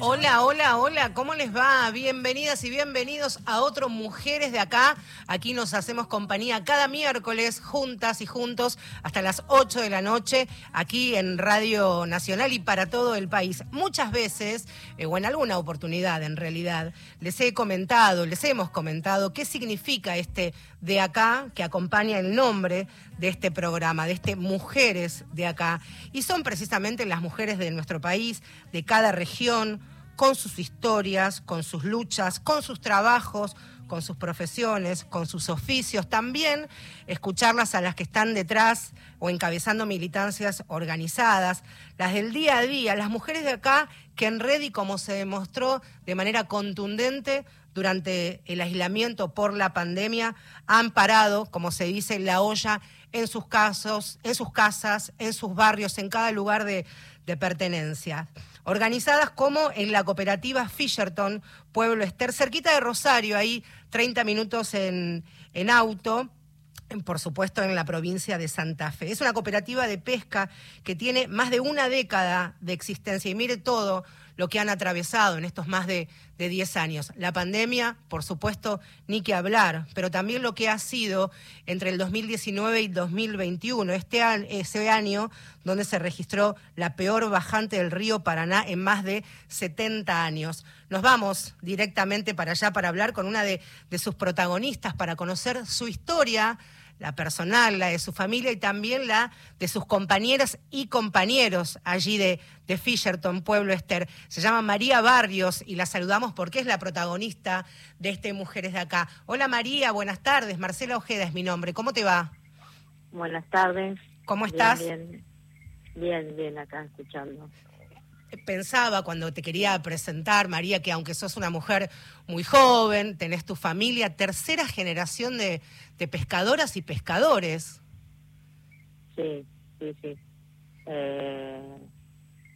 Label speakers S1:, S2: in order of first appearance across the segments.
S1: Hola, hola, hola, ¿cómo les va? Bienvenidas y bienvenidos a otro Mujeres de Acá. Aquí nos hacemos compañía cada miércoles, juntas y juntos, hasta las 8 de la noche, aquí en Radio Nacional y para todo el país. Muchas veces, eh, o en alguna oportunidad en realidad, les he comentado, les hemos comentado qué significa este de acá que acompaña el nombre de este programa, de este Mujeres de Acá. Y son precisamente las mujeres de nuestro país, de cada región, con sus historias, con sus luchas, con sus trabajos, con sus profesiones, con sus oficios. También escucharlas a las que están detrás o encabezando militancias organizadas, las del día a día, las mujeres de acá que en red y como se demostró de manera contundente durante el aislamiento por la pandemia, han parado, como se dice, la olla en sus casos, en sus casas, en sus barrios, en cada lugar de, de pertenencia. Organizadas como en la cooperativa Fisherton, Pueblo Ester, cerquita de Rosario, ahí 30 minutos en, en auto por supuesto en la provincia de Santa Fe. Es una cooperativa de pesca que tiene más de una década de existencia y mire todo lo que han atravesado en estos más de, de 10 años. La pandemia, por supuesto, ni que hablar, pero también lo que ha sido entre el 2019 y 2021, este ese año donde se registró la peor bajante del río Paraná en más de 70 años. Nos vamos directamente para allá para hablar con una de, de sus protagonistas, para conocer su historia, la personal, la de su familia y también la de sus compañeras y compañeros allí de, de Fisherton, Pueblo Ester. Se llama María Barrios y la saludamos porque es la protagonista de este Mujeres de Acá. Hola María, buenas tardes. Marcela Ojeda es mi nombre. ¿Cómo te va?
S2: Buenas tardes.
S1: ¿Cómo
S2: Bien,
S1: estás?
S2: Bien, bien, bien, acá escuchando.
S1: Pensaba cuando te quería presentar, María, que aunque sos una mujer muy joven, tenés tu familia, tercera generación de, de pescadoras y pescadores.
S2: Sí, sí, sí. Eh,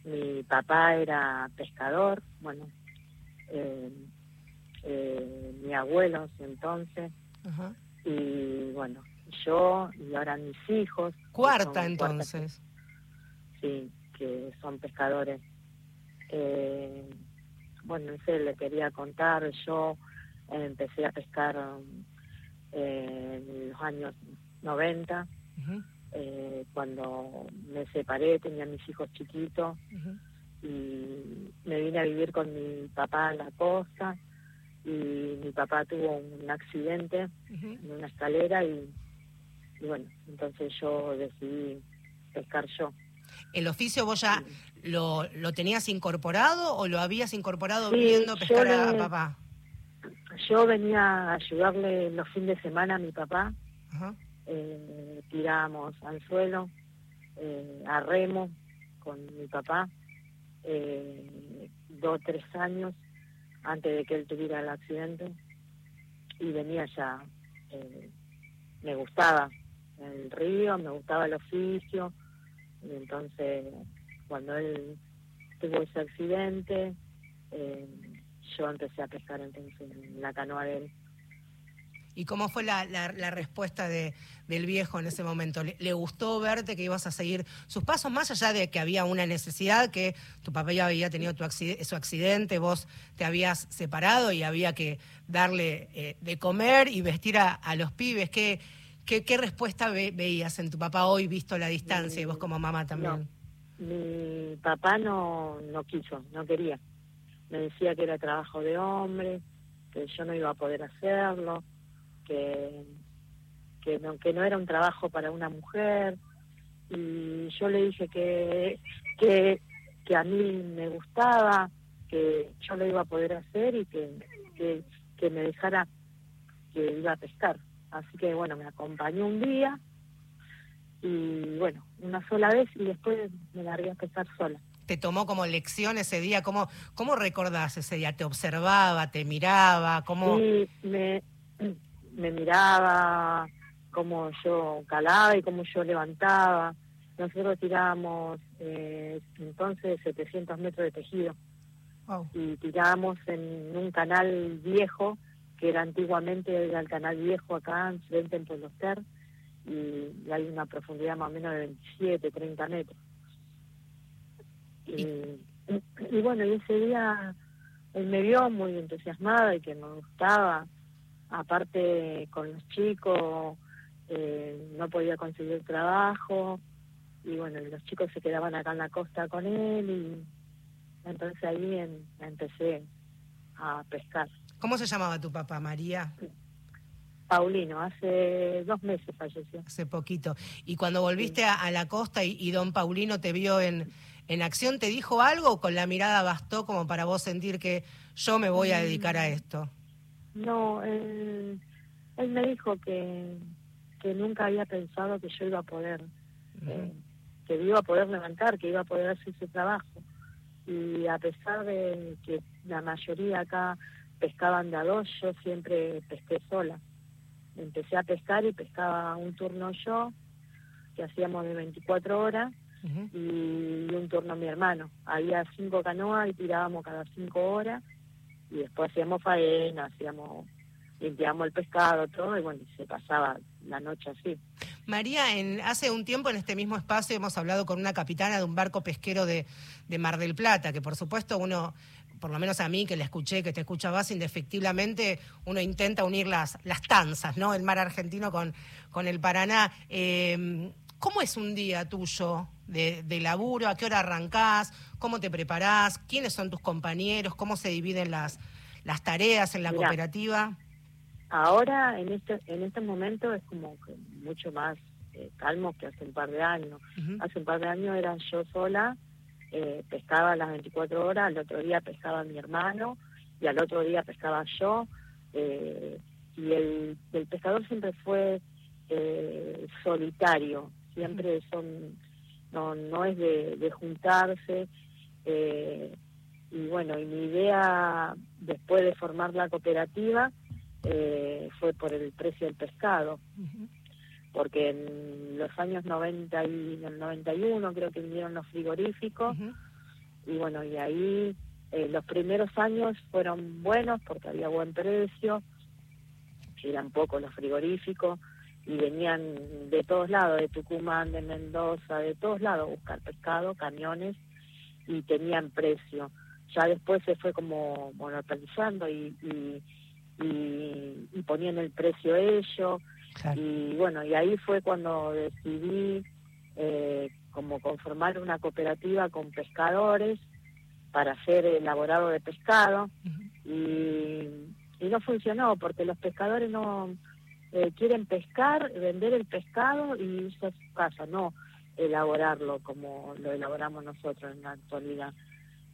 S2: mi papá era pescador, bueno, eh, eh, mi abuelo entonces, y bueno, yo y ahora mis hijos.
S1: cuarta- entonces.
S2: sí, que son pescadores. Eh, bueno, no sé, le quería contar, yo eh, empecé a pescar um, eh, en los años 90,
S1: Ujú,
S2: eh, cuando me separé, tenía mis hijos chiquitos y me vine a vivir con mi papá en la costa y mi papá tuvo un accidente en una escalera y, y bueno, entonces yo decidí pescar yo.
S1: ¿El oficio vos ya lo, lo tenías incorporado o lo habías incorporado
S2: Sí,
S1: viendo pescar a papá?
S2: Yo venía a ayudarle los fines de semana a mi papá,
S1: Ajá.
S2: eh, tirábamos anzuelo, eh, a remo con mi papá, eh, dos o tres años antes de que él tuviera el accidente, y venía ya, eh, me gustaba el río, me gustaba el oficio, y entonces cuando él tuvo ese accidente, eh, yo empecé a pescar entonces en la canoa de él.
S1: ¿Y cómo fue la, la- la respuesta de, del viejo en ese momento? ¿Le, le gustó verte que ibas a seguir sus pasos, más allá de que había una necesidad, que tu papá ya había tenido tu accide- su accidente, vos te habías separado y había que darle eh, de comer y vestir a, a los pibes? ¿Qué, qué, qué respuesta ve- veías en tu papá hoy, visto la distancia, y vos como mamá también?
S2: Mi papá no, no quiso, no quería. Me decía que era trabajo de hombre, que yo no iba a poder hacerlo, que, que, no, que no era un trabajo para una mujer. Y yo le dije que, que, que a mí me gustaba, que yo lo iba a poder hacer y que, que, me dejara que iba a pescar. Así que bueno, me acompañó un día y bueno, una sola vez y después me largué a pescar sola.
S1: ¿Te tomó como lección ese día? ¿Cómo, cómo recordás ese día? ¿Te observaba, te miraba? ¿Cómo...?
S2: Y me, me miraba cómo yo calaba y cómo yo levantaba. Nosotros tirábamos eh, entonces 700 metros de tejido
S1: Wow.
S2: y tirábamos en un canal viejo, que era antiguamente era el canal viejo acá, en frente en Pueblo y hay una profundidad más o menos de 27, 30 metros. Y, y bueno, y ese día él me vio muy entusiasmada y que me gustaba, aparte con los chicos, eh, no podía conseguir trabajo, y bueno, los chicos se quedaban acá en la costa con él, y entonces ahí en- empecé a pescar.
S1: ¿Cómo se llamaba tu papá, María?
S2: Paulino, hace dos meses falleció.
S1: Hace poquito. Y cuando volviste a, a la costa y, y don Paulino te vio en, en acción, ¿te dijo algo o con la mirada bastó como para vos sentir que yo me voy a dedicar a esto?
S2: No, él, él me dijo que, que nunca había pensado que yo iba a poder, eh, que iba a poder levantar, que iba a poder hacer ese trabajo. Y a pesar de que la mayoría acá pescaban de a dos, yo siempre pesqué sola. Empecé a pescar y pescaba un turno yo, que hacíamos de 24 horas, Y un turno mi hermano. Había cinco canoas y tirábamos cada cinco horas y después hacíamos faena, hacíamos, limpiábamos el pescado, todo, y bueno, y se pasaba la noche así.
S1: María, en, hace un tiempo en este mismo espacio hemos hablado con una capitana de un barco pesquero de, de Mar del Plata, que por supuesto uno, por lo menos a mí que la escuché, que te escuchabas indefectiblemente, uno intenta unir las, las tanzas, ¿no? El mar argentino con, con el Paraná. Eh, ¿Cómo es un día tuyo de, de laburo? ¿A qué hora arrancás? ¿Cómo te preparás? ¿Quiénes son tus compañeros? ¿Cómo se dividen las, las tareas en la
S2: Mirá.
S1: cooperativa?
S2: Ahora, en este, en este momento, es como que mucho más eh, calmo que hace un par de años. Hace un par de años era yo sola, eh, pescaba las 24 horas, al otro día pescaba mi hermano y al otro día pescaba yo. eh, y el, el pescador siempre fue eh, solitario, siempre son no no es de, de juntarse. eh, y bueno, y mi idea después de formar la cooperativa eh, fue por el precio del pescado porque en los años 90 y en el 91 creo que vinieron los frigoríficos y bueno, y ahí eh, los primeros años fueron buenos porque había buen precio, eran pocos los frigoríficos y venían de todos lados, de Tucumán, de Mendoza, de todos lados buscar pescado, camiones y tenían precio. Ya después se fue como monopolizando y, y, y, y ponían el precio ellos
S1: Claro.
S2: y bueno, y ahí fue cuando decidí eh, como conformar una cooperativa con pescadores para hacer elaborado de pescado y, y no funcionó porque los pescadores no eh, quieren pescar, vender el pescado y irse a su casa, no elaborarlo como lo elaboramos nosotros en la actualidad.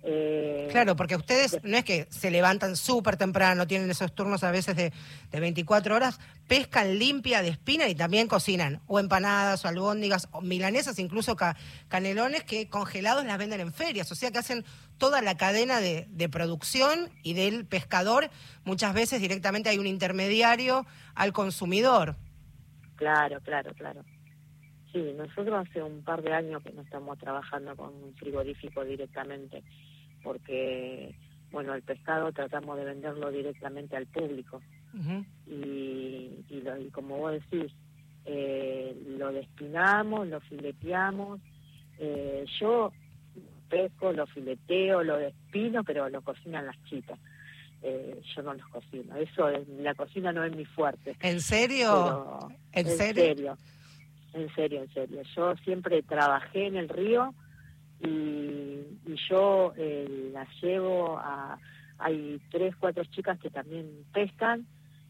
S2: Eh,
S1: Claro, porque ustedes no es que se levantan súper temprano, tienen esos turnos a veces de, de 24 horas, pescan limpia de espina y también cocinan, o empanadas, o albóndigas, o milanesas, incluso ca- canelones que congelados las venden en ferias, o sea que hacen toda la cadena de, de producción y del pescador, muchas veces directamente hay un intermediario al consumidor.
S2: Claro, claro, claro. Sí, nosotros hace un par de años que no estamos trabajando con un frigorífico directamente, porque, bueno, el pescado tratamos de venderlo directamente al público. Y, y, lo- y como vos decís, eh, lo despinamos, lo fileteamos. Eh, yo pesco, lo fileteo, lo despino, pero lo cocinan las chicas. Eh, yo no los cocino. Eso, es- la cocina no es mi fuerte.
S1: ¿En serio? ¿En
S2: en
S1: serio?
S2: serio, en serio, en serio. Yo siempre trabajé en el río y, y yo eh, las llevo a... Hay tres, cuatro chicas que también pescan,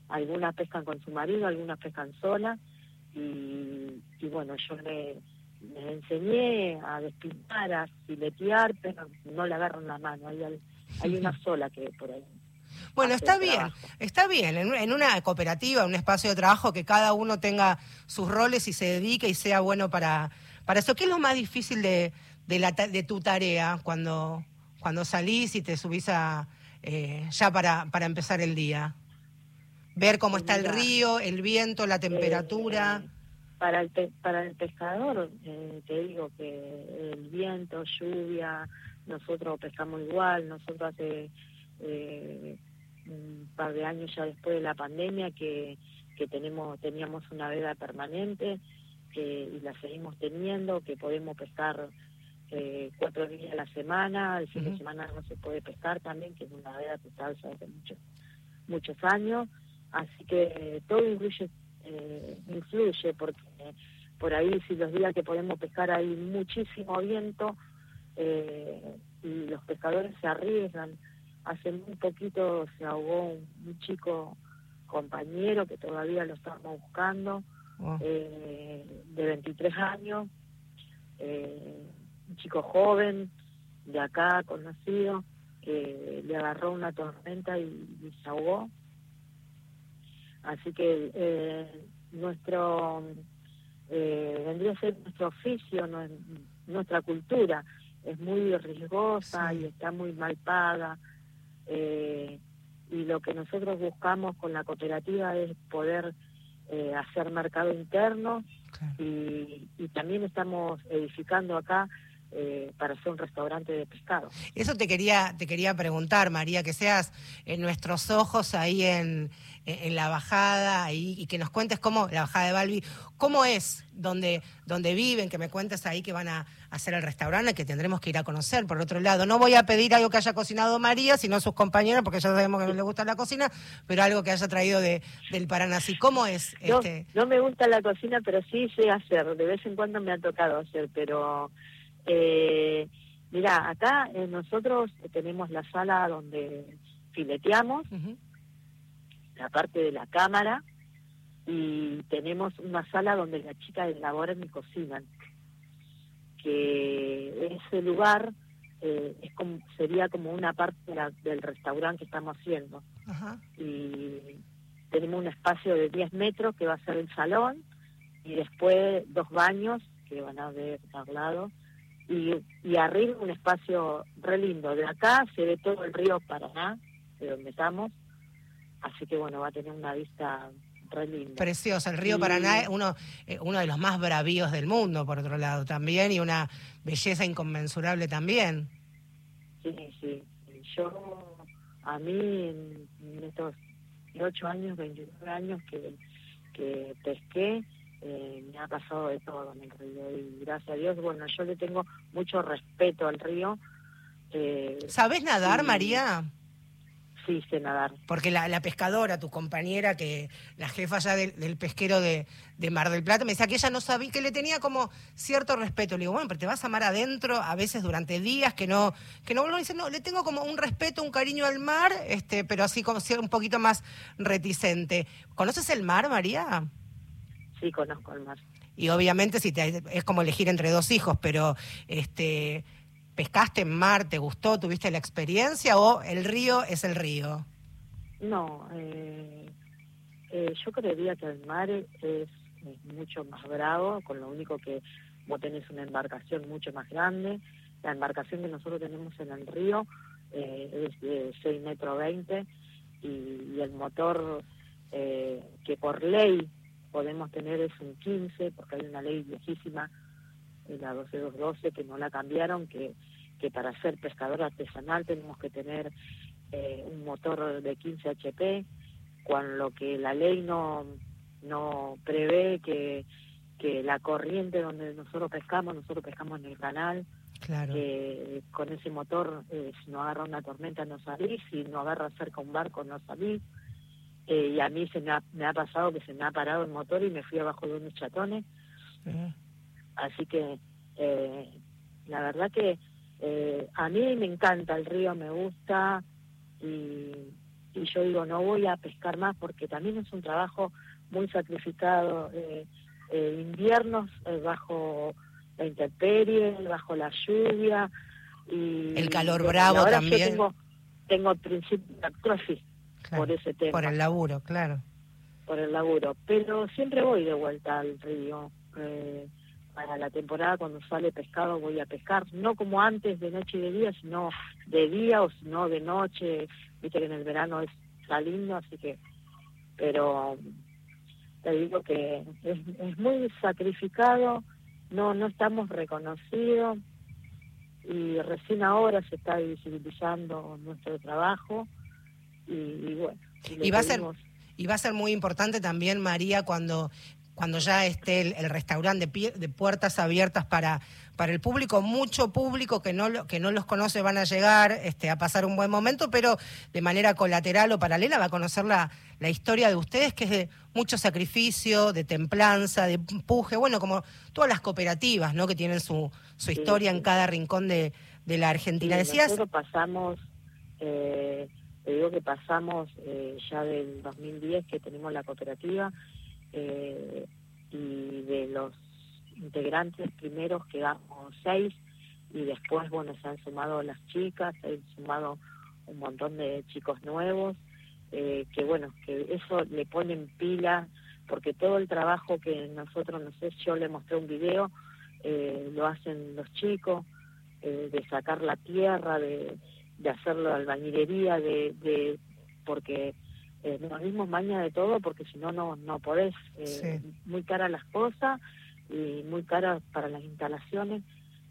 S2: algunas pescan con su marido, algunas pescan solas y, y bueno, yo le, les enseñé a despinar, a filetear, pero no le agarran la mano, hay, una sola que por ahí.
S1: Bueno, está bien,
S2: trabajo.
S1: está bien. En, una cooperativa, un espacio de trabajo, que cada uno tenga sus roles y se dedique y sea bueno para, para eso. ¿Qué es lo más difícil de, de, la, de tu tarea cuando, cuando salís y te subís a, eh, ya para, para empezar el día? Ver cómo está el río, el viento, la temperatura.
S2: Eh, para el pe- para el pescador, eh, te digo que el viento, lluvia, nosotros pescamos igual, nosotros hace eh, un par de años ya después de la pandemia que, que tenemos teníamos una veda permanente que, y la seguimos teniendo, que podemos pescar eh, cuatro días a la semana, el fin de semana no se puede pescar también, que es una veda que está hace muchos, muchos años, así que todo influye, eh, influye porque por ahí si los días que podemos pescar hay muchísimo viento eh, y los pescadores se arriesgan. Hace muy poquito se ahogó un, chico compañero que todavía lo estamos buscando, eh, de 23 años, eh, un chico joven de acá, conocido, que le agarró una tormenta y, y se ahogó. Así que eh, nuestro eh, vendría a ser nuestro oficio, nuestra cultura. Es muy riesgosa y está muy mal paga. Eh, y lo que nosotros buscamos con la cooperativa es poder eh, hacer mercado interno y, y también estamos edificando acá eh, para hacer un restaurante de pescado.
S1: Eso te quería, te quería preguntar, María, que seas en nuestros ojos ahí en, en la bajada y que nos cuentes cómo, la bajada de Balbi, cómo es donde, donde viven, que me cuentes ahí que van a hacer el restaurante, que tendremos que ir a conocer. Por otro lado, no voy a pedir algo que haya cocinado María, sino sus compañeros, porque ya sabemos que no le gusta la cocina, pero algo que haya traído de, del Paraná. ¿Cómo es?
S2: este? no me gusta la cocina, pero sí sé hacer. De vez en cuando me ha tocado hacer, pero eh, mira, acá eh, nosotros tenemos la sala donde fileteamos, la parte de la cámara, y tenemos una sala donde las chicas elaboran y cocinan. Que ese lugar eh, es como, sería como una parte del restaurante que estamos haciendo. Y tenemos un espacio de 10 metros que va a ser el salón, y después dos baños que van a ver al lado y, y arriba un espacio re lindo. De acá se ve todo el río Paraná, de donde estamos, así que bueno, va a tener una vista re linda.
S1: Preciosa, el río Paraná es uno, eh, uno de los más bravíos del mundo, por otro lado, también, y una belleza inconmensurable también.
S2: Sí, sí. Yo, a mí, en, estos ocho años, 29 años que, que pesqué, eh, me ha pasado de todo en el río y gracias a Dios, bueno, yo le tengo mucho respeto al río.
S1: Eh, ¿Sabes nadar, María?
S2: Sí, sé nadar.
S1: Porque la, la, pescadora, tu compañera, que la jefa ya del, pesquero de, de, Mar del Plata, me decía que ella no sabía, que le tenía como cierto respeto. Le digo, bueno, pero te vas a mar adentro, a veces durante días, que no, que no vuelvo a decir, no, le tengo como un respeto, un cariño al mar, este, pero así como ser un poquito más reticente. ¿Conoces el mar, María?
S2: Sí conozco el mar.
S1: Y obviamente si te, es como elegir entre dos hijos, pero este pescaste en mar, ¿te gustó? ¿Tuviste la experiencia o el río es el río?
S2: No, eh, eh, yo creería que el mar es, mucho más bravo, con lo único que vos tenés una embarcación mucho más grande. La embarcación que nosotros tenemos en el río eh, es de 6 metros 20 y, y el motor que por ley podemos tener es un 15, porque hay una ley viejísima, la 12212, que no la cambiaron, que, que para ser pescador artesanal tenemos que tener eh, un motor de 15 HP, con lo que la ley no, no prevé que, que la corriente donde nosotros pescamos, nosotros pescamos en el canal,
S1: Claro.
S2: que con ese motor, eh, si no agarra una tormenta no salís, si no agarra cerca un barco no salís, eh, y a mí se me ha, me ha, pasado que se me ha parado el motor y me fui abajo de unos chatones. Así que eh, la verdad que eh, a mí me encanta el río, me gusta y, y, yo digo, no voy a pescar más porque también es un trabajo muy sacrificado. inviernos bajo la intemperie, bajo la lluvia. y
S1: El calor bravo también. Yo
S2: tengo, tengo principio de por ese tema.
S1: Por el laburo, claro.
S2: Por el laburo. Pero siempre voy de vuelta al río. Eh, para la temporada, cuando sale pescado, voy a pescar. No como antes, de noche y de día, sino de día o no de noche. Viste que en el verano es, está lindo, así que. Pero te digo que es, es muy sacrificado, no no estamos reconocidos y recién ahora se está visibilizando nuestro trabajo y, bueno.
S1: Y, va a ser y va a ser muy importante también María cuando cuando ya esté el, restaurante de, de, puertas abiertas para, para el público, mucho público que no, que no los conoce van a llegar este, a pasar un buen momento, pero de manera colateral o paralela va a conocer la, la historia de ustedes, que es de mucho sacrificio, de templanza, de empuje, bueno, como todas las cooperativas, ¿no? Que tienen su, su historia en cada rincón de, de la Argentina.
S2: Decías... Nosotros pasamos, eh, te digo que pasamos eh, ya del 2010 que tenemos la cooperativa, eh, y de los integrantes primeros quedamos seis y después, bueno, se han sumado las chicas, se han sumado un montón de chicos nuevos, eh, que bueno, que eso le ponen pila, porque todo el trabajo que nosotros, no sé, yo le mostré un video, eh, lo hacen los chicos, eh, de sacar la tierra, de, de hacerlo albañilería, de, de porque eh, nos dimos maña de todo porque si no, no no podés. Eh, Muy caras las cosas y muy caras para las instalaciones.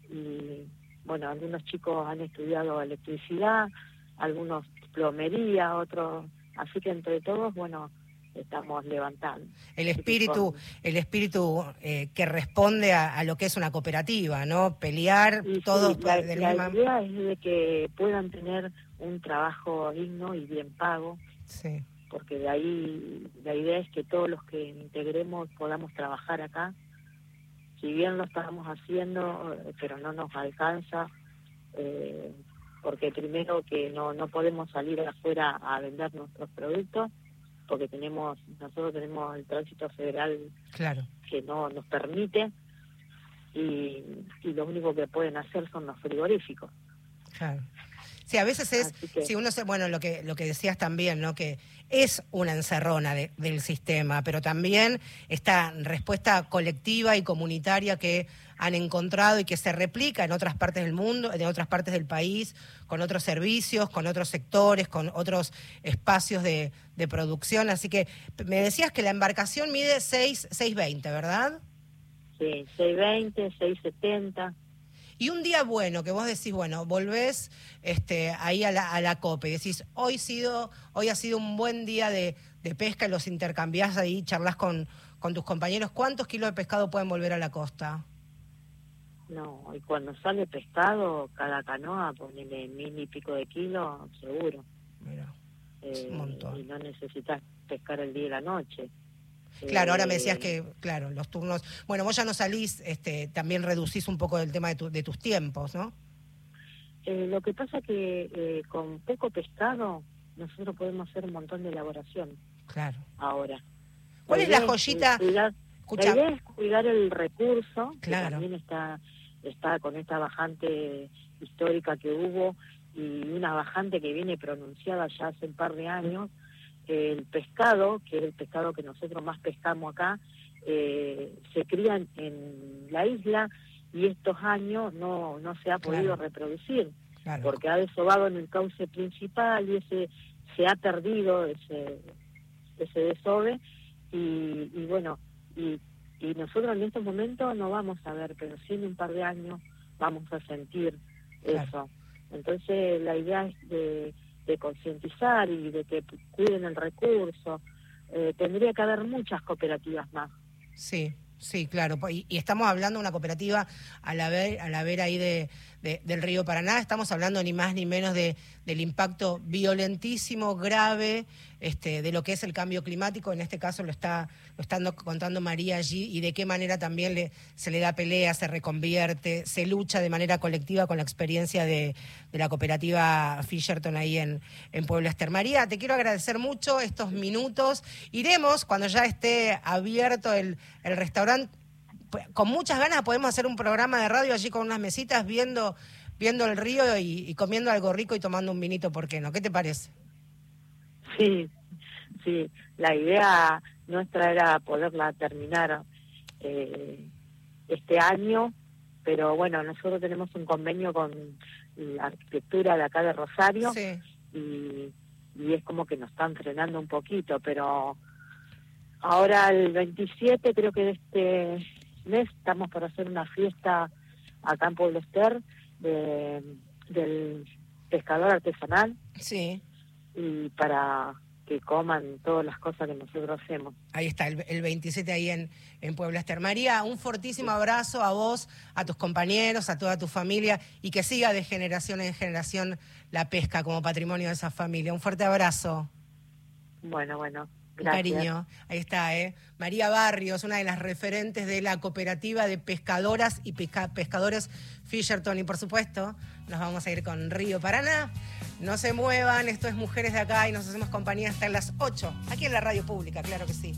S2: Y bueno, algunos chicos han estudiado electricidad, algunos plomería, otros. Así que entre todos, bueno, estamos levantando.
S1: El espíritu, el espíritu eh, que responde a, lo que es una cooperativa, ¿no? Pelear todos.
S2: la, la idea es de que puedan tener un trabajo digno y bien pago. Sí porque de ahí la idea es que todos los que integremos podamos trabajar acá. Si bien lo estamos haciendo, eh, pero no nos alcanza, eh, porque primero que no, no podemos salir afuera a vender nuestros productos, porque tenemos nosotros tenemos el tránsito federal
S1: claro.
S2: que no nos permite, y, y lo único que pueden hacer son los frigoríficos.
S1: Claro. Sí, a veces es, si uno se, bueno, lo que, lo que decías también, ¿no? Que es una encerrona del sistema, pero también esta respuesta colectiva y comunitaria que han encontrado y que se replica en otras partes del mundo, en otras partes del país, con otros servicios, con otros sectores, con otros espacios de, de producción. Así que me decías que la embarcación mide 6, 6.20, ¿verdad?
S2: Sí, 6.20, 6.70.
S1: Y un día bueno, que vos decís, bueno, volvés este, ahí a la, a la COPE y decís, hoy, sido, hoy ha sido un buen día de, pesca y los intercambiás ahí, charlas con, con tus compañeros. ¿Cuántos kilos de pescado pueden volver a la costa?
S2: No, y cuando sale pescado, cada canoa, ponele mil y pico de kilos, seguro.
S1: Mira,
S2: eh, un montón. Y no necesitas pescar el día y la noche.
S1: Claro, ahora me decías eh, que, claro, los turnos. Bueno, vos ya no salís, este, también reducís un poco el tema de, de tus tiempos, ¿no?
S2: Eh, lo que pasa que eh, con poco pescado nosotros podemos hacer un montón de elaboración.
S1: Claro.
S2: Ahora.
S1: ¿Cuál es la joyita?
S2: Cuidar, la idea es cuidar el recurso,
S1: claro.
S2: que también está, está con esta bajante histórica que hubo y una bajante que viene pronunciada ya hace un par de años el pescado, que es el pescado que nosotros más pescamos acá, eh, se cría en la isla y estos años no, no se ha podido reproducir, porque ha desobado en el cauce principal y ese se ha perdido ese, ese desove y, y bueno, y, y nosotros en estos momentos no vamos a ver, pero sí en un par de años vamos a sentir eso. Entonces la idea es de de concientizar y de que cuiden el recurso. Eh, tendría que haber muchas cooperativas más.
S1: Sí, sí, claro. Y, estamos hablando de una cooperativa a la ver, a la ver ahí de, del río Paraná. Estamos hablando ni más ni menos de, del impacto violentísimo, grave, este, de lo que es el cambio climático. En este caso lo está, lo está contando María allí y de qué manera también se le da pelea, se reconvierte, se lucha de manera colectiva con la experiencia de, la cooperativa Fisherton ahí en, en Puebla Ester. María, te quiero agradecer mucho estos minutos. Iremos cuando ya esté abierto el, el restaurante pues, con muchas ganas podemos hacer un programa de radio allí con unas mesitas viendo, viendo el río y, comiendo algo rico y tomando un vinito, ¿por qué no? ¿Qué te parece?
S2: Sí, sí, la idea nuestra era poderla terminar eh, este año, pero bueno, nosotros tenemos un convenio con la arquitectura de acá de Rosario y, y es como que nos están frenando un poquito, pero ahora el 27 creo que de este mes estamos por hacer una fiesta acá en Pueblo Ester de, del pescador artesanal
S3: Sí.
S2: y para que coman todas las cosas que nosotros hacemos.
S3: Ahí está, el, el 27 ahí en, en Puebla Ester. María, un fortísimo abrazo a vos, a tus compañeros, a toda tu familia y que siga de generación en generación la pesca como patrimonio de esa familia. Un fuerte abrazo.
S2: Bueno, bueno, gracias.
S3: cariño. Ahí está, ¿eh? María Barrios, una de las referentes de la cooperativa de pescadoras y pesca- pescadores Fisherton. Y por supuesto, nos vamos a ir con Río Paraná. No se muevan, esto es Mujeres de Acá y nos hacemos compañía hasta las 8, aquí en la radio pública, claro que sí.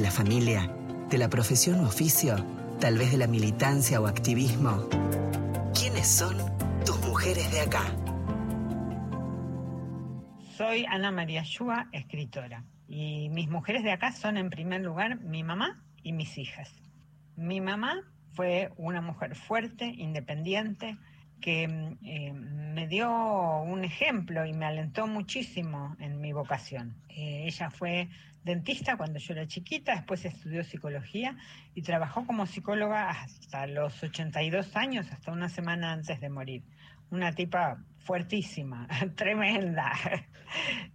S4: La
S5: familia, de la profesión u oficio, tal vez de la militancia o activismo. ¿Quiénes son tus mujeres de acá?
S6: Soy Ana María Shua, escritora, y mis mujeres de acá son en primer lugar mi mamá y mis hijas. Mi mamá fue una mujer fuerte, independiente, que mm, eh, me dio un ejemplo y me alentó muchísimo en mi vocación. Eh, ella fue dentista cuando yo era chiquita, después estudió psicología y trabajó como psicóloga hasta los 82 años, hasta una semana antes de morir. Una tipa fuertísima, tremenda.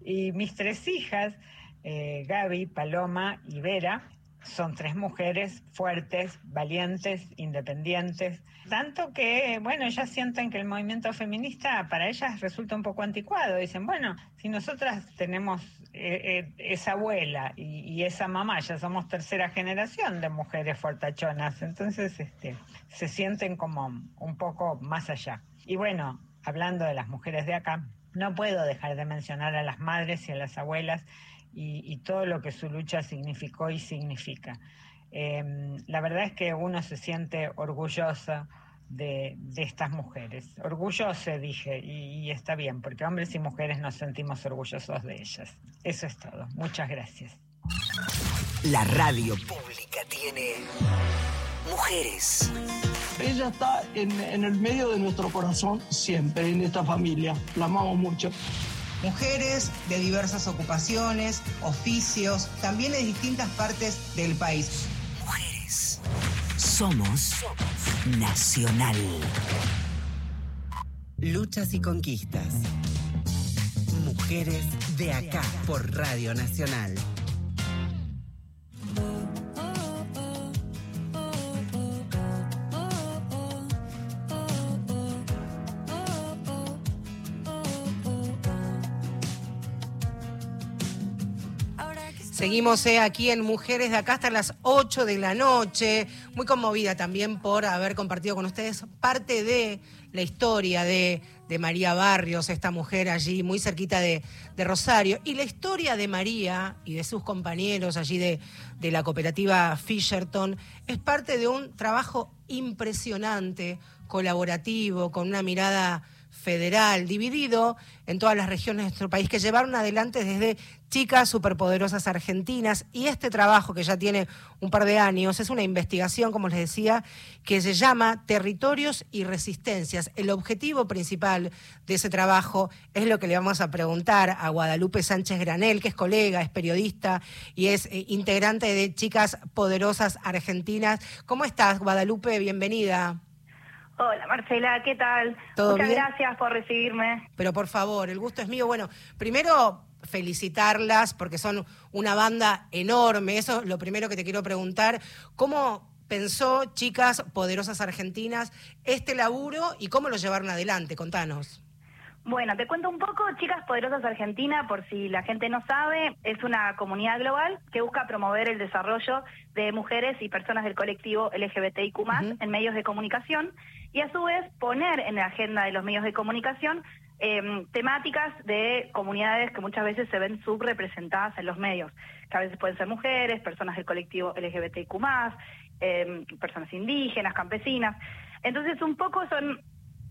S6: Y mis tres hijas, eh, Gaby, Paloma y Vera, son tres mujeres fuertes, valientes, independientes. Tanto que, bueno, ellas sienten que el movimiento feminista para ellas resulta un poco anticuado. Dicen, bueno, si nosotras tenemos eh, eh, esa abuela y, esa mamá, ya somos tercera generación de mujeres fortachonas, entonces este, se sienten como un poco más allá. Y bueno, hablando de las mujeres de acá, no puedo dejar de mencionar a las madres y a las abuelas y, todo lo que su lucha significó y significa. Eh, la verdad es que uno se siente orgullosa, de, de estas mujeres. Orgulloso, dije, y, y está bien, porque hombres y mujeres nos sentimos orgullosos de ellas. Eso es todo. Muchas gracias.
S5: La radio pública tiene mujeres.
S7: Ella está en, en el medio de nuestro corazón siempre, en esta familia. La amamos mucho.
S1: Mujeres de diversas ocupaciones, oficios, también de distintas partes del país.
S5: Mujeres. Somos Nacional. Luchas y conquistas. Mujeres de acá por Radio Nacional.
S1: Seguimos eh, aquí en Mujeres de Acá hasta las 8 de la noche. Muy conmovida también por haber compartido con ustedes parte de la historia de, María Barrios, esta mujer allí muy cerquita de, de Rosario. Y la historia de María y de sus compañeros allí de, de la cooperativa Fisherton es parte de un trabajo impresionante, colaborativo, con una mirada federal, dividido en todas las regiones de nuestro país, que llevaron adelante desde chicas superpoderosas argentinas. Y este trabajo, que ya tiene un par de años, es una investigación, como les decía, que se llama Territorios y Resistencias. El objetivo principal de ese trabajo es lo que le vamos a preguntar a Guadalupe Sánchez Granel, que es colega, es periodista y es eh, integrante de Chicas Poderosas Argentinas. ¿Cómo estás, Guadalupe? Bienvenida.
S8: Hola Marcela, ¿qué tal?
S1: ¿Todo
S8: Muchas
S1: bien?
S8: gracias por recibirme.
S1: Pero por favor, el gusto es mío. Bueno, primero felicitarlas porque son una banda enorme. Eso es lo primero que te quiero preguntar. ¿Cómo pensó, chicas poderosas argentinas, este laburo y cómo lo llevaron adelante? Contanos.
S8: Bueno, te cuento un poco, Chicas Poderosas Argentina, por si la gente no sabe, es una comunidad global que busca promover el desarrollo de mujeres y personas del colectivo LGBTIQ+,
S1: Ujú.
S8: en medios de comunicación, y a su vez poner en la agenda de los medios de comunicación eh, temáticas de comunidades que muchas veces se ven subrepresentadas en los medios, que a veces pueden ser mujeres, personas del colectivo LGBTIQ+, eh, personas indígenas, campesinas. Entonces, un poco son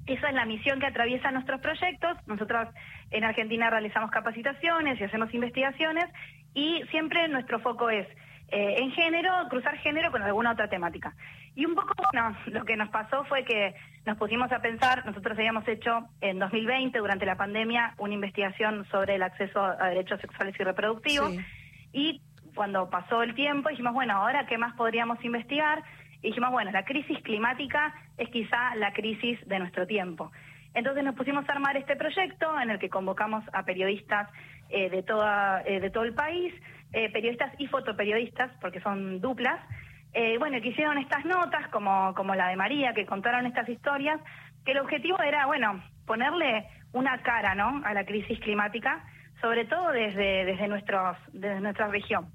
S8: esa es la misión que atraviesa nuestros proyectos. Nosotros en Argentina realizamos capacitaciones y hacemos investigaciones y siempre nuestro foco es eh, en género, cruzar género con alguna otra temática. Y un poco, bueno, lo que nos pasó fue que nos pusimos a pensar, nosotros habíamos hecho en 2020, durante la pandemia, una investigación sobre el acceso a derechos sexuales y reproductivos.
S1: Sí.
S8: Y cuando pasó el tiempo dijimos, bueno, ahora qué más podríamos investigar? Y dijimos, bueno, la crisis climática es quizá la crisis de nuestro tiempo. Entonces nos pusimos a armar este proyecto en el que convocamos a periodistas eh, de, toda, eh, de todo el país, eh, periodistas y fotoperiodistas, porque son duplas, eh, bueno, que hicieron estas notas, como, como la de María, que contaron estas historias, que el objetivo era, bueno, ponerle una cara, ¿no?, a la crisis climática, sobre todo desde, desde, nuestros, desde nuestra región.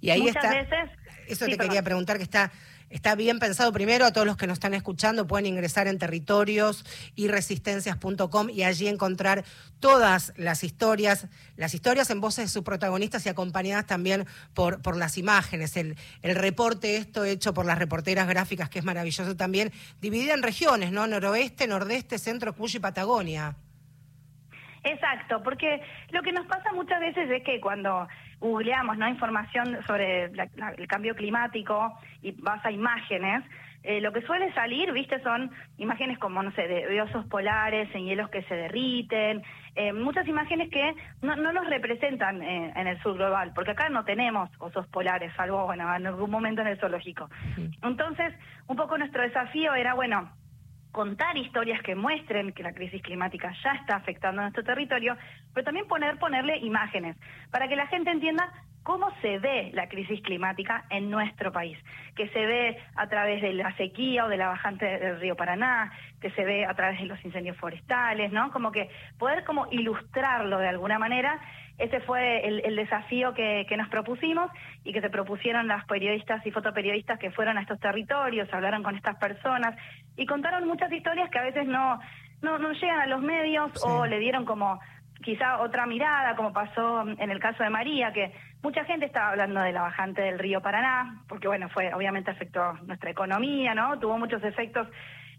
S1: Y ahí
S8: Muchas
S1: está.
S8: veces-
S1: Eso
S8: Sí,
S1: te
S8: perdón.
S1: quería preguntar, que está. Está bien pensado primero, a todos los que nos están escuchando pueden ingresar en territorios y resistencias.com y allí encontrar todas las historias, las historias en voces de sus protagonistas y acompañadas también por, las imágenes. El, el reporte, esto hecho por las reporteras gráficas, que es maravilloso también, dividida en regiones, ¿no? Noroeste, Nordeste, Centro, Cuyo y Patagonia.
S8: Exacto, porque lo que nos pasa muchas veces es que cuando googleamos ¿no? información sobre la- la- el cambio climático y vas a imágenes, eh, lo que suele salir, viste, son imágenes como, no sé, de, de osos polares en hielos que se derriten, eh, muchas imágenes que no, no nos representan eh, en el sur global, porque acá no tenemos osos polares, salvo, bueno, en algún momento en el zoológico. Entonces, un poco nuestro desafío era, bueno, contar historias que muestren que la crisis climática ya está afectando a nuestro territorio, pero también poner, ponerle imágenes para que la gente entienda cómo se ve la crisis climática en nuestro país, que se ve a través de la sequía o de la bajante del río Paraná, que se ve a través de los incendios forestales, ¿no? Como que poder como ilustrarlo de alguna manera, ese fue el, desafío que, que nos propusimos y que se propusieron las periodistas y fotoperiodistas que fueron a estos territorios, hablaron con estas personas y contaron muchas historias que a veces no, no, no llegan a los medios
S1: Sí.
S8: o le dieron como quizá otra mirada, como pasó en el caso de María, que mucha gente estaba hablando de la bajante del río Paraná, porque bueno, fue obviamente afectó nuestra economía, ¿no? Tuvo muchos efectos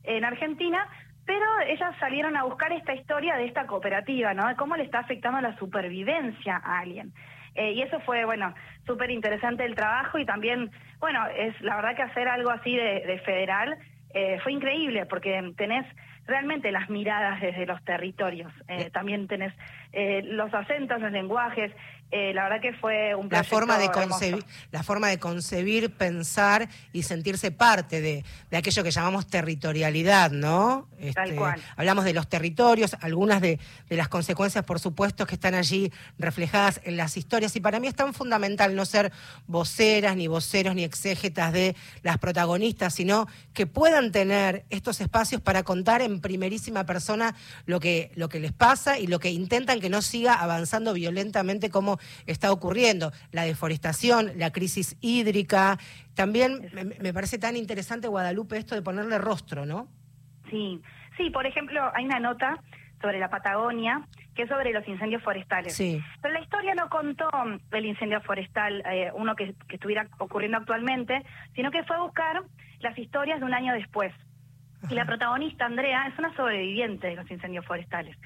S8: en Argentina, pero ellas salieron a buscar esta historia de esta cooperativa, ¿no? De cómo le está afectando la supervivencia a alguien. Eh, y eso fue, bueno, súper interesante el trabajo y también, bueno, es la verdad que hacer algo así de, de federal eh, fue increíble porque tenés realmente las miradas desde los territorios, eh, también tenés eh, los acentos, los lenguajes, eh, la verdad que fue un
S1: La forma, de
S8: hermoso.
S1: concebir, la forma de concebir, pensar y sentirse parte de, de aquello que llamamos territorialidad, ¿no?
S8: Tal
S1: Este,
S8: cual.
S1: Hablamos de los territorios, algunas de, de las consecuencias, por supuesto, que están allí reflejadas en las historias. Y para mí es tan fundamental no ser voceras, ni voceros, ni exégetas de las protagonistas, sino que puedan tener estos espacios para contar en primerísima persona lo que, lo que les pasa y lo que intentan que no siga avanzando violentamente como está ocurriendo. La deforestación, la crisis hídrica. También me, me parece tan interesante, Guadalupe, esto de ponerle rostro, ¿no?
S8: Sí, sí, por ejemplo, hay una nota sobre la Patagonia que es sobre los incendios forestales.
S1: Sí.
S8: Pero la historia no contó el incendio forestal, eh, uno que, que estuviera ocurriendo actualmente, sino que fue a buscar las historias de un año después. Y la protagonista, Andrea, es una sobreviviente de los incendios forestales.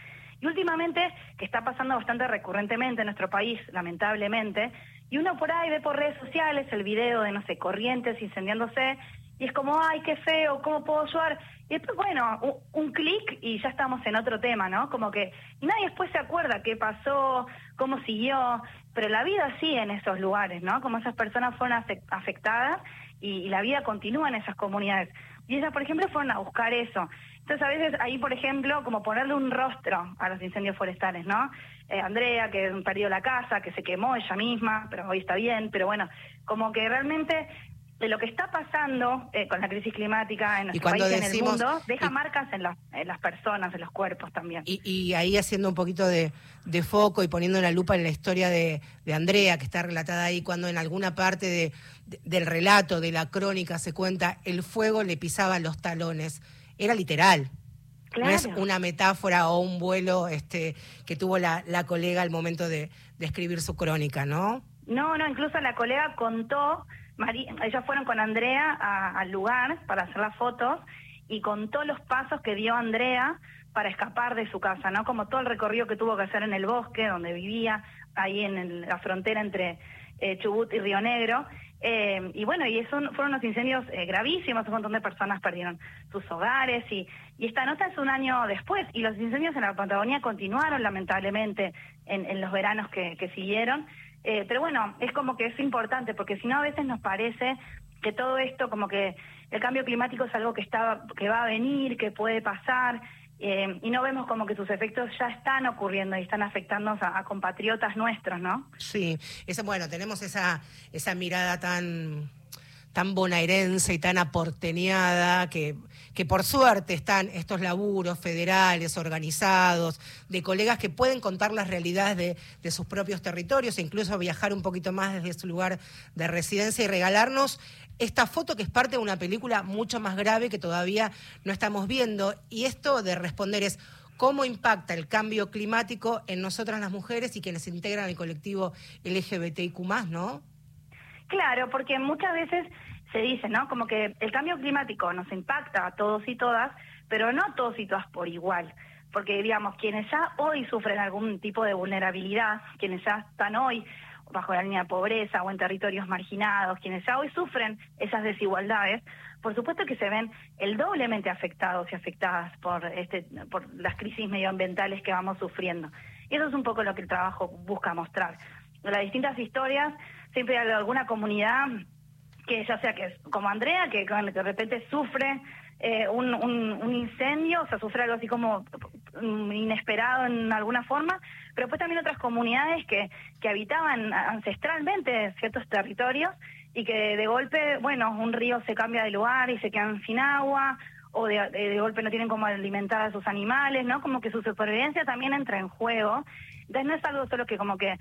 S8: Y últimamente, que está pasando bastante recurrentemente en nuestro país, lamentablemente, y uno por ahí ve por redes sociales el video de, no sé, corrientes incendiándose, y es como, ay, qué feo, ¿cómo puedo ayudar? Y después, bueno, un, un clic y ya estamos en otro tema, ¿no? Como que y nadie después se acuerda qué pasó, cómo siguió, pero la vida sigue en esos lugares, ¿no? Como esas personas fueron afec- afectadas y, y la vida continúa en esas comunidades. Y ellas, por ejemplo, fueron a buscar eso. Entonces, a veces ahí, por ejemplo, como ponerle un rostro a los incendios forestales, ¿no? Eh, Andrea, que perdió la casa, que se quemó ella misma, pero hoy está bien, pero bueno, como que realmente de lo que está pasando eh, con la crisis climática en nuestro país y en el
S1: decimos-
S8: mundo, deja
S1: y-
S8: marcas en, las en las personas, en los cuerpos también.
S1: Y, y ahí haciendo un poquito de, de foco y poniendo la lupa en la historia de, de Andrea, que está relatada ahí, cuando en alguna parte de- de- del relato, de la crónica, se cuenta, el fuego le pisaba los talones. Era literal. No es una metáfora o un vuelo este, que tuvo la, la colega al momento de, de escribir su crónica, ¿no?
S8: No, no, incluso la colega contó, Mari- ellas fueron con Andrea al lugar para hacer las fotos y contó los pasos que dio Andrea para escapar de su casa, ¿no? Como todo el recorrido que tuvo que hacer en el bosque, donde vivía, ahí en la frontera entre eh, Chubut y Río Negro. Eh, y bueno, y eso fueron unos incendios eh, gravísimos, un montón de personas perdieron sus hogares y, y esta nota es un año después y los incendios en la Patagonia continuaron lamentablemente en, en los veranos que siguieron. Eh, pero bueno, es como que es importante porque si no a veces nos parece que todo esto como que el cambio climático es algo que está que va a venir, que puede pasar eh, y no vemos como que sus efectos ya están ocurriendo y están afectando a, compatriotas nuestros, ¿no?
S1: Sí, ese, bueno, tenemos esa, esa mirada tan, tan bonaerense y tan aporteñada que, que por suerte están estos laburos federales organizados, de colegas que pueden contar las realidades de, de sus propios territorios e incluso viajar un poquito más desde su lugar de residencia y regalarnos esta foto que es parte de una película mucho más grave que todavía no estamos viendo. Y esto de responder es cómo impacta el cambio climático en nosotras las mujeres y quienes integran el colectivo LGBTIQ, ¿no?
S8: Claro, porque muchas veces se dice, ¿no? Como que el cambio climático nos impacta a todos y todas, pero no a todos y todas por igual. Porque, digamos, quienes ya hoy sufren algún tipo de vulnerabilidad, quienes ya están hoy bajo la línea de pobreza o en territorios marginados, quienes ya hoy sufren esas desigualdades, por supuesto que se ven el doblemente afectados y afectadas por este por las crisis medioambientales que vamos sufriendo. Y eso es un poco lo que el trabajo busca mostrar. Las distintas historias, siempre hay alguna comunidad que ya sea que es como Andrea, que de repente sufre eh, un, un, un incendio, o sea, sufre algo así como mm, inesperado en alguna forma, pero después también otras comunidades que, que habitaban ancestralmente ciertos territorios y que de golpe, bueno, un río se cambia de lugar y se quedan sin agua, o de, de- de golpe no tienen cómo alimentar a sus animales, ¿no? Como que su supervivencia también entra en juego. Entonces no es algo solo que como que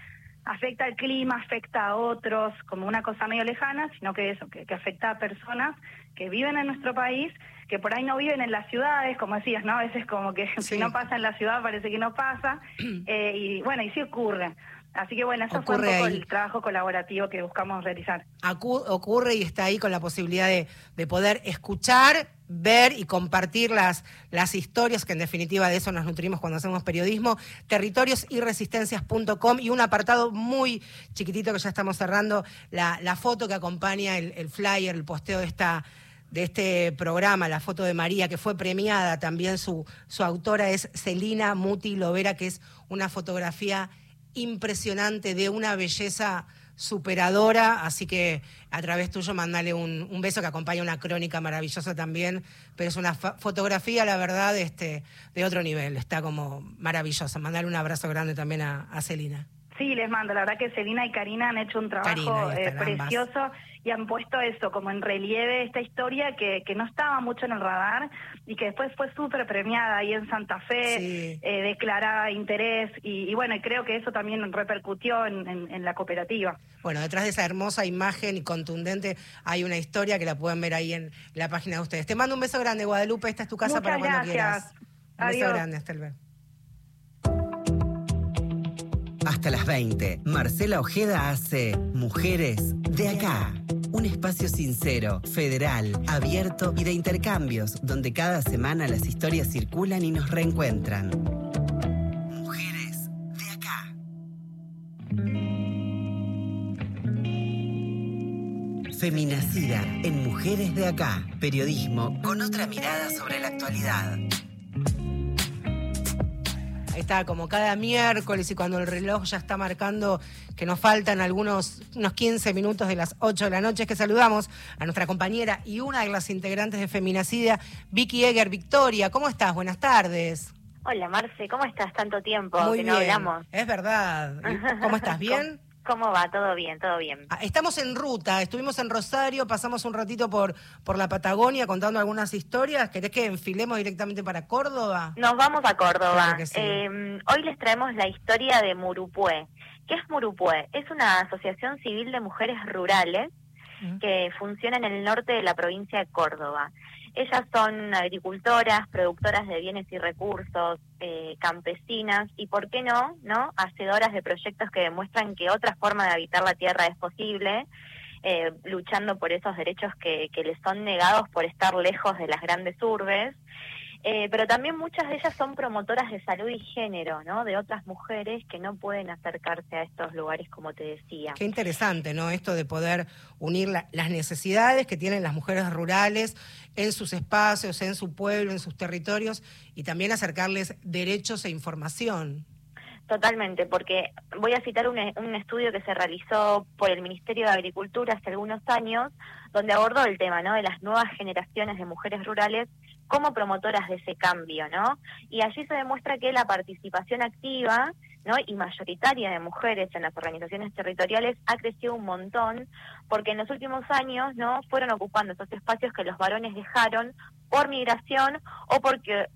S8: afecta al clima, afecta a otros, como una cosa medio lejana, sino que eso, que, que afecta a personas que viven en nuestro país, que por ahí no viven en las ciudades, como decías, ¿no? A veces como que
S1: Sí.
S8: si no pasa en la ciudad parece que no pasa, eh, y bueno, y sí ocurre. Así que bueno, eso fue un
S1: Ocurre
S8: poco
S1: ahí.
S8: el trabajo colaborativo que buscamos realizar.
S1: Acu- ocurre y está ahí con la posibilidad de, de poder escuchar ver y compartir las, las historias, que en definitiva de eso nos nutrimos cuando hacemos periodismo, territoriosyresistencias.com y un apartado muy chiquitito que ya estamos cerrando, la, la foto que acompaña el, flyer, el posteo de esta de este programa, la foto de María, que fue premiada, también su, su autora es Celina Muti Lovera, que es una fotografía impresionante de una belleza superadora, así que a través tuyo mandale un, un beso que acompaña una crónica maravillosa también, pero es una fotografía, la verdad, este, de otro nivel, está como maravillosa. Mandale un abrazo grande también a, a Celina.
S8: Sí, les mando. La verdad que Celina y Karina han hecho un trabajo
S1: Karina,
S8: eh,
S1: ambas.
S8: Y han puesto eso como en relieve esta historia que, que no estaba mucho en el radar y que después fue súper premiada ahí en Santa Fe,
S1: Sí.
S8: eh, declarada interés y, y bueno, y creo que eso también repercutió en, en- en la cooperativa.
S1: Bueno, detrás de esa hermosa imagen y contundente hay una historia que la pueden ver ahí en la página de ustedes. Te mando un beso grande, Guadalupe. Esta es tu casa
S8: Muchas
S1: para cuando
S8: gracias.
S1: quieras. Un beso grande, hasta luego.
S5: Hasta las 20, Marcela Ojeda hace Mujeres de Acá. Un espacio sincero, federal, abierto y de intercambios, donde cada semana las historias circulan y nos reencuentran. Mujeres de Acá. Feminacida en Mujeres de Acá. Periodismo con otra mirada sobre la actualidad.
S1: Está, como cada miércoles y cuando el reloj ya está marcando que nos faltan algunos unos 15 minutos de las 8 de la noche, es que saludamos a nuestra compañera y una de las integrantes de Feminacida, Vicky Eger. Victoria, ¿cómo estás? Buenas tardes.
S9: Hola Marce, ¿cómo estás? Tanto tiempo
S1: Muy
S9: que
S1: bien.
S9: no hablamos.
S1: Es verdad. ¿Y ¿Cómo estás? ¿Bien?
S9: ¿Cómo, va? ¿Todo bien? ¿Todo bien?
S1: Ah, Estamos en ruta, estuvimos en Rosario, pasamos un ratito por, por la Patagonia contando algunas historias. ¿Querés que enfilemos directamente para Córdoba?
S9: Nos vamos a Córdoba.
S1: Claro que sí.
S9: Eh, hoy les traemos la historia de Murupué. ¿Qué es Murupué? Es una asociación civil de mujeres rurales
S1: Ujú.
S9: que funciona en el norte de la provincia de Córdoba. Ellas son agricultoras, productoras de bienes y recursos, eh, campesinas y, ¿por qué no, no, hacedoras de proyectos que demuestran que otra forma de habitar la tierra es posible, eh, luchando por esos derechos que, que les son negados por estar lejos de las grandes urbes. Eh, pero también muchas de ellas son promotoras de salud y género, ¿no? De otras mujeres que no pueden acercarse a estos lugares, como te decía.
S1: Qué interesante, ¿no? Esto de poder unir la- las necesidades que tienen las mujeres rurales en sus espacios, en su pueblo, en sus territorios, y también acercarles derechos e información.
S9: Totalmente, porque voy a citar un, un estudio que se realizó por el Ministerio de Agricultura hace algunos años, donde abordó el tema, ¿no? De las nuevas generaciones de mujeres rurales como promotoras de ese cambio, ¿no? Y allí se demuestra que la participación activa, ¿no? Y mayoritaria de mujeres en las organizaciones territoriales ha crecido un montón, porque en los últimos años, ¿no? Fueron ocupando esos espacios que los varones dejaron por migración o porque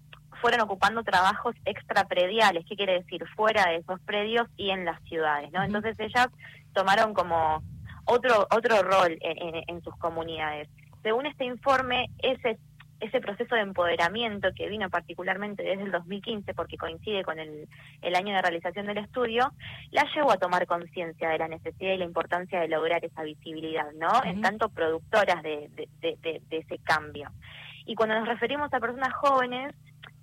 S9: fueron ocupando trabajos extraprediales, ¿qué quiere decir? Fuera de esos predios y en las ciudades, ¿no? Entonces ellas tomaron como otro otro rol en, en- en sus comunidades. Según este informe, ese ese proceso de empoderamiento que vino particularmente desde el 2015, porque coincide con el, el año de realización del estudio, la llevó a tomar conciencia de la necesidad y la importancia de lograr esa visibilidad, ¿no? En tanto productoras de, de- de- de- de ese cambio. Y cuando nos referimos a personas jóvenes,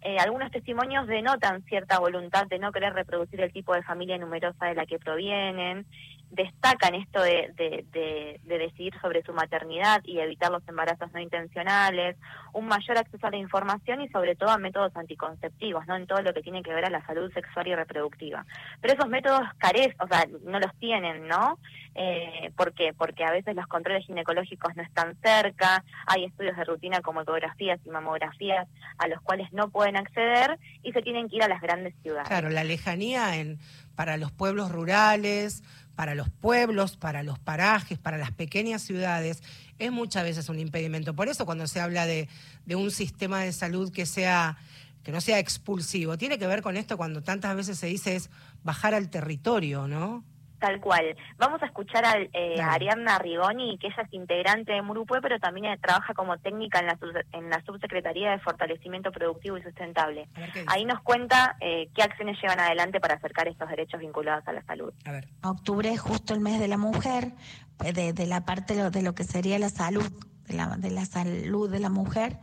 S9: eh, algunos testimonios denotan cierta voluntad de no querer reproducir el tipo de familia numerosa de la que provienen, destacan esto de, de, de- de decidir sobre su maternidad y evitar los embarazos no intencionales, un mayor acceso a la información y sobre todo a métodos anticonceptivos, ¿no? En todo lo que tiene que ver a la salud sexual y reproductiva. Pero esos métodos carecen, o sea, no los tienen, ¿no? Eh, ¿Por qué? Porque a veces los controles ginecológicos no están cerca, hay estudios de rutina como ecografías y mamografías a los cuales no pueden acceder y se tienen que ir a las grandes ciudades.
S1: Claro, la lejanía en, para los pueblos rurales, para los pueblos, para los parajes, para las pequeñas ciudades, es muchas veces un impedimento. Por eso cuando se habla de, de un sistema de salud que sea que no sea expulsivo, tiene que ver con esto cuando tantas veces se dice es bajar al territorio, ¿no?
S9: Tal cual. Vamos a escuchar a, eh, a Ariadna Rigoni, que ella es integrante de Murupue, pero también eh, trabaja como técnica en la, sub- en la Subsecretaría de Fortalecimiento Productivo y Sustentable. Ahí nos cuenta eh, qué acciones llevan adelante para acercar estos derechos vinculados a la salud.
S1: A ver.
S10: Octubre es justo el mes de la mujer, pues, de, de la parte de lo, de lo que sería la salud de la, de la salud de la mujer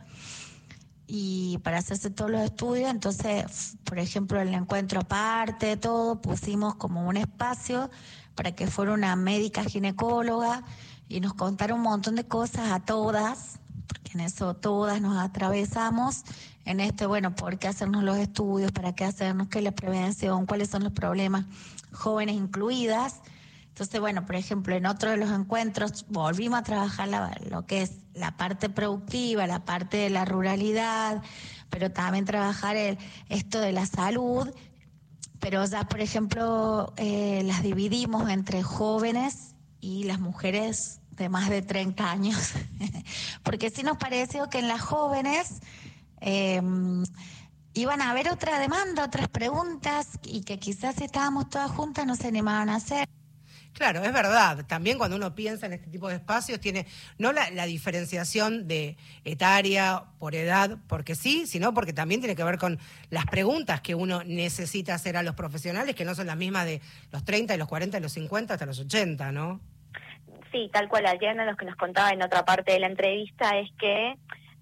S10: y para hacerse todos los estudios, entonces, por ejemplo, el encuentro aparte todo, pusimos como un espacio para que fuera una médica ginecóloga y nos contara un montón de cosas a todas, porque en eso todas nos atravesamos, en este, bueno, por qué hacernos los estudios, para qué hacernos, qué es la prevención, cuáles son los problemas, jóvenes incluidas. Entonces, bueno, por ejemplo, en otro de los encuentros volvimos a trabajar la- lo que es la parte productiva, la parte de la ruralidad, pero también trabajar el, esto de la salud, pero ya, por ejemplo, eh, las dividimos entre jóvenes y las mujeres de más de 30 años, porque sí nos pareció que en las jóvenes eh, iban a haber otra demanda, otras preguntas, y que quizás si estábamos todas juntas no se animaban a hacer.
S1: Claro, es verdad. También cuando uno piensa en este tipo de espacios, tiene no la, la diferenciación de etaria por edad, porque sí, sino porque también tiene que ver con las preguntas que uno necesita hacer a los profesionales, que no son las mismas de los 30, de los 40, de los 50 hasta los 80, ¿no?
S9: Sí, tal cual. Ayer los que nos contaba en otra parte de la entrevista es que,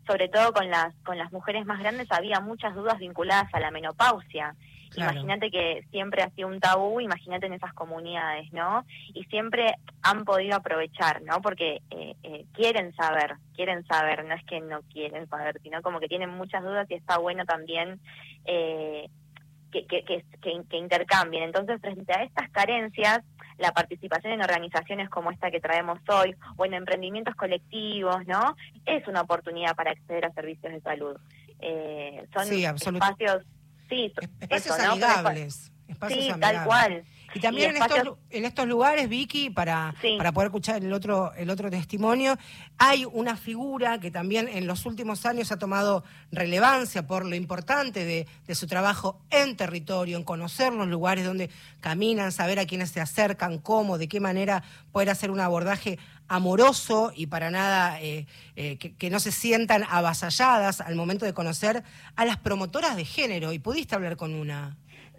S9: sobre todo con las con las mujeres más grandes, había muchas dudas vinculadas a la menopausia.
S1: Claro.
S9: Imagínate que siempre ha sido un tabú, imagínate en esas comunidades, ¿no? Y siempre han podido aprovechar, ¿no? Porque eh, eh, quieren saber, quieren saber, no es que no quieren saber, sino como que tienen muchas dudas y está bueno también eh, que, que, que, que- que intercambien. Entonces, frente a estas carencias, la participación en organizaciones como esta que traemos hoy o en emprendimientos colectivos, ¿no? Es una oportunidad para acceder a servicios de salud. Eh, son
S1: Sí,
S9: espacios, sí,
S1: Espacios amigables. Espacios
S9: Sí,
S1: amigables.
S9: tal cual.
S1: Y también
S9: Y
S1: en, estos,
S9: espacios-
S1: en estos lugares, Vicky, para, para poder escuchar el otro, el otro testimonio, hay una figura que también en los últimos años ha tomado relevancia por lo importante de, de su trabajo en territorio, en conocer los lugares donde caminan, saber a quiénes se acercan, cómo, de qué manera poder hacer un abordaje amoroso y para nada eh, eh, que, que no se sientan avasalladas al momento de conocer a las promotoras de género. Y pudiste hablar con una.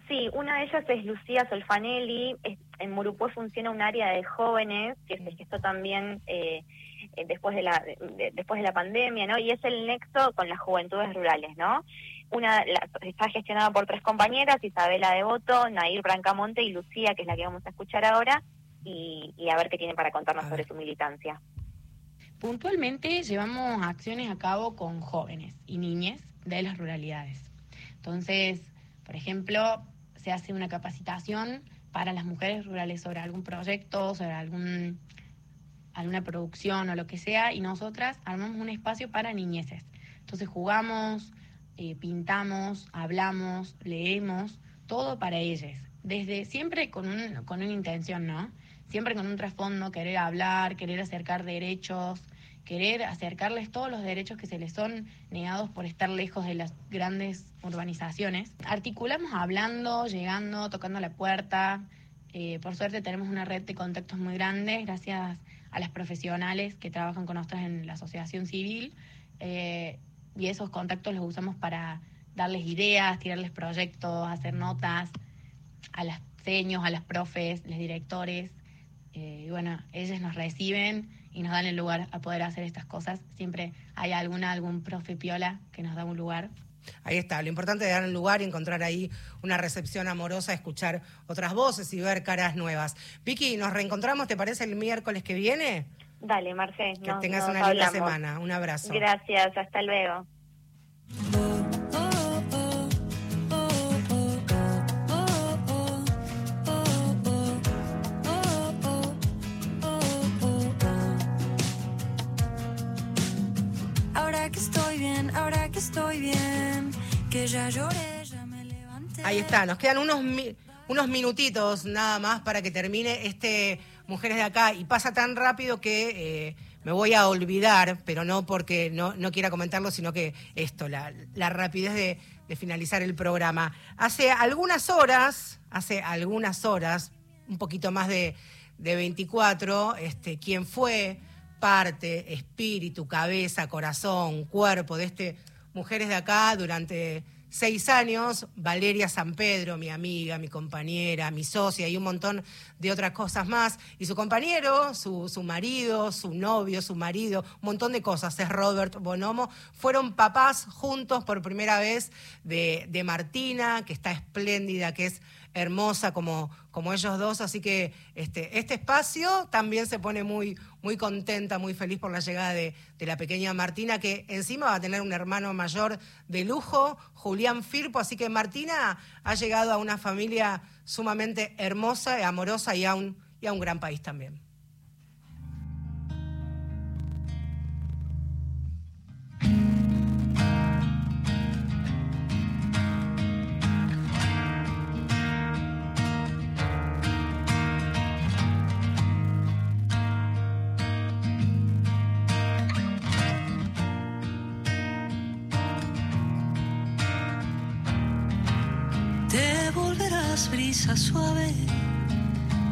S9: Sí, una de ellas es Lucía Solfanelli. Es- en Murupue funciona un área de jóvenes que se gestó también eh, eh, después de la de- después de la pandemia, ¿no? Y es el nexo con las juventudes rurales, ¿no? Una la- está gestionada por tres compañeras, Isabela Devoto, Nair Brancamonte y Lucía, que es la que vamos a escuchar ahora, y, y a ver qué tiene para contarnos sobre su militancia.
S11: Puntualmente llevamos acciones a cabo con jóvenes y niñas de las ruralidades. Entonces, por ejemplo, se hace una capacitación para las mujeres rurales sobre algún proyecto, sobre algún, alguna producción o lo que sea, y nosotras armamos un espacio para niñeces. Entonces jugamos, eh, pintamos, hablamos, leemos, todo para ellas. Desde siempre con, un, con una intención, ¿no? Siempre con un trasfondo, querer hablar, querer acercar derechos, querer acercarles todos los derechos que se les son negados por estar lejos de las grandes urbanizaciones. Articulamos hablando, llegando, tocando la puerta. Eh, por suerte tenemos una red de contactos muy grande gracias a las profesionales que trabajan con nosotras en la asociación civil. Eh, y esos contactos los usamos para darles ideas, tirarles proyectos, hacer notas a las seños, a las profes, los directores. Eh, y bueno, ellos nos reciben y nos dan el lugar a poder hacer estas cosas. Siempre hay alguna, algún profe piola que nos da un lugar.
S1: Ahí está, lo importante es dar un lugar y encontrar ahí una recepción amorosa, escuchar otras voces y ver caras nuevas. Vicky, nos reencontramos, ¿te parece el miércoles que viene?
S9: Dale, Marce.
S1: Que
S9: nos-
S1: tengas
S9: nos
S1: una linda semana. Un abrazo.
S9: Gracias, hasta luego.
S12: Que estoy bien, ahora que estoy bien, que ya lloré, ya me levanté.
S1: Ahí está, nos quedan unos, unos minutitos nada más para que termine este Mujeres de Acá y pasa tan rápido que eh, me voy a olvidar, pero no porque no, no quiera comentarlo, sino que esto, la, la rapidez de, de finalizar el programa. Hace algunas horas, hace algunas horas, un poquito más de, de 24, este, quien fue parte, espíritu, cabeza, corazón, cuerpo de este Mujeres de Acá durante seis años, Valeria San Pedro, mi amiga, mi compañera, mi socia y un montón de otras cosas más. Y su compañero, su, su marido, su novio, su marido, un montón de cosas, es Robert Bonomo, fueron papás juntos por primera vez de, de Martina, que está espléndida, que es hermosa como, como ellos dos, así que este, este espacio también se pone muy, muy contenta, muy feliz por la llegada de, de la pequeña Martina, que encima va a tener un hermano mayor de lujo, Julián Firpo, así que Martina ha llegado a una familia sumamente hermosa, amorosa y a un, y a un gran país también.
S3: Suave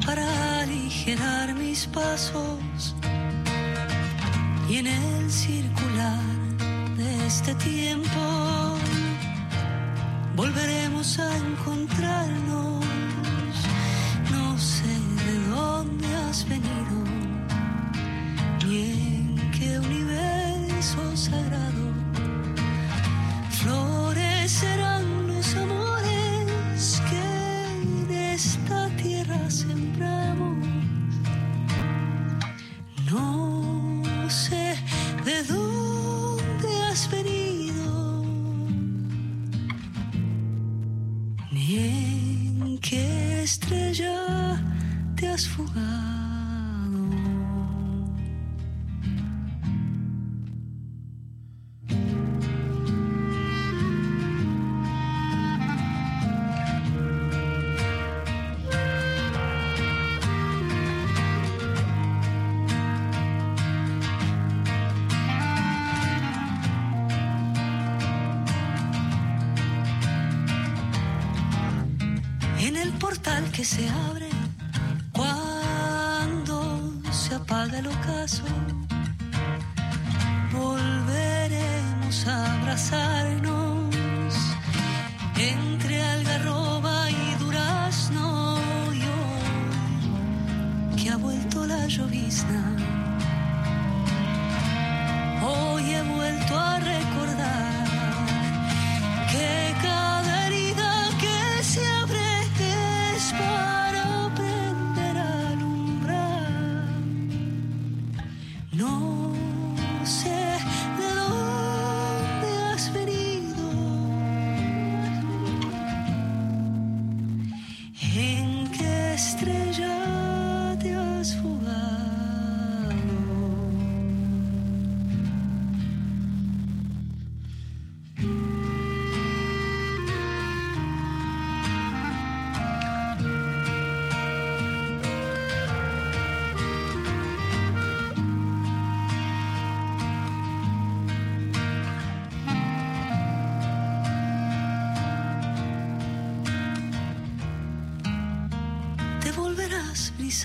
S3: para aligerar mis pasos y en el circular de este tiempo volveremos a encontrarnos.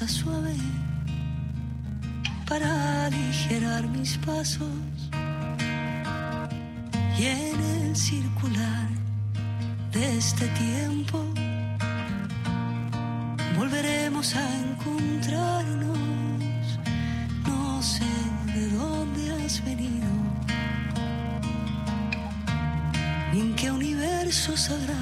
S3: Suave para aligerar mis pasos y en el circular de este tiempo volveremos a encontrarnos. No sé de dónde has venido, ni en qué universo sagrado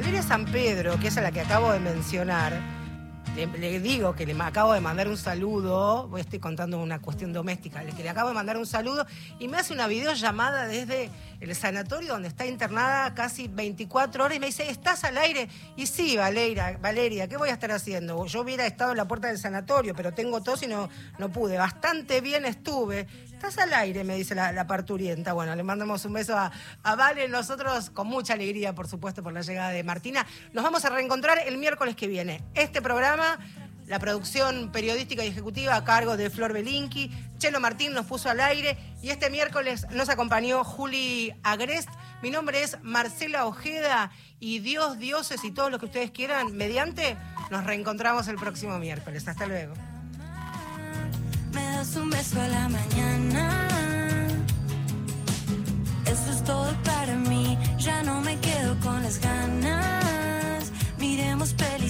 S1: Valeria San Pedro, que es a la que acabo de mencionar, le, digo que le acabo de mandar un saludo, estoy contando una cuestión doméstica, que le acabo de mandar un saludo y me hace una videollamada desde el sanatorio donde está internada casi 24 horas y me dice, ¿estás al aire? Y sí, Valeria, Valeria, ¿qué voy a estar haciendo? Yo hubiera estado en la puerta del sanatorio, pero tengo tos y no, no pude. Bastante bien estuve. Estás al aire, me dice la, parturienta. Bueno, le mandamos un beso a, a Vale. Nosotros, con mucha alegría, por supuesto, por la llegada de Martina, nos vamos a reencontrar el miércoles que viene. Este programa, la producción periodística y ejecutiva a cargo de Flor Belinqui. Chelo Martín nos puso al aire y este miércoles nos acompañó Juli Agrest. Mi nombre es Marcela Ojeda y Dios, dioses y todo lo que ustedes quieran, mediante, nos reencontramos el próximo miércoles. Hasta luego.
S3: Me das un beso a la mañana. Eso es todo para mí. Ya no me quedo con las ganas. Miremos, pero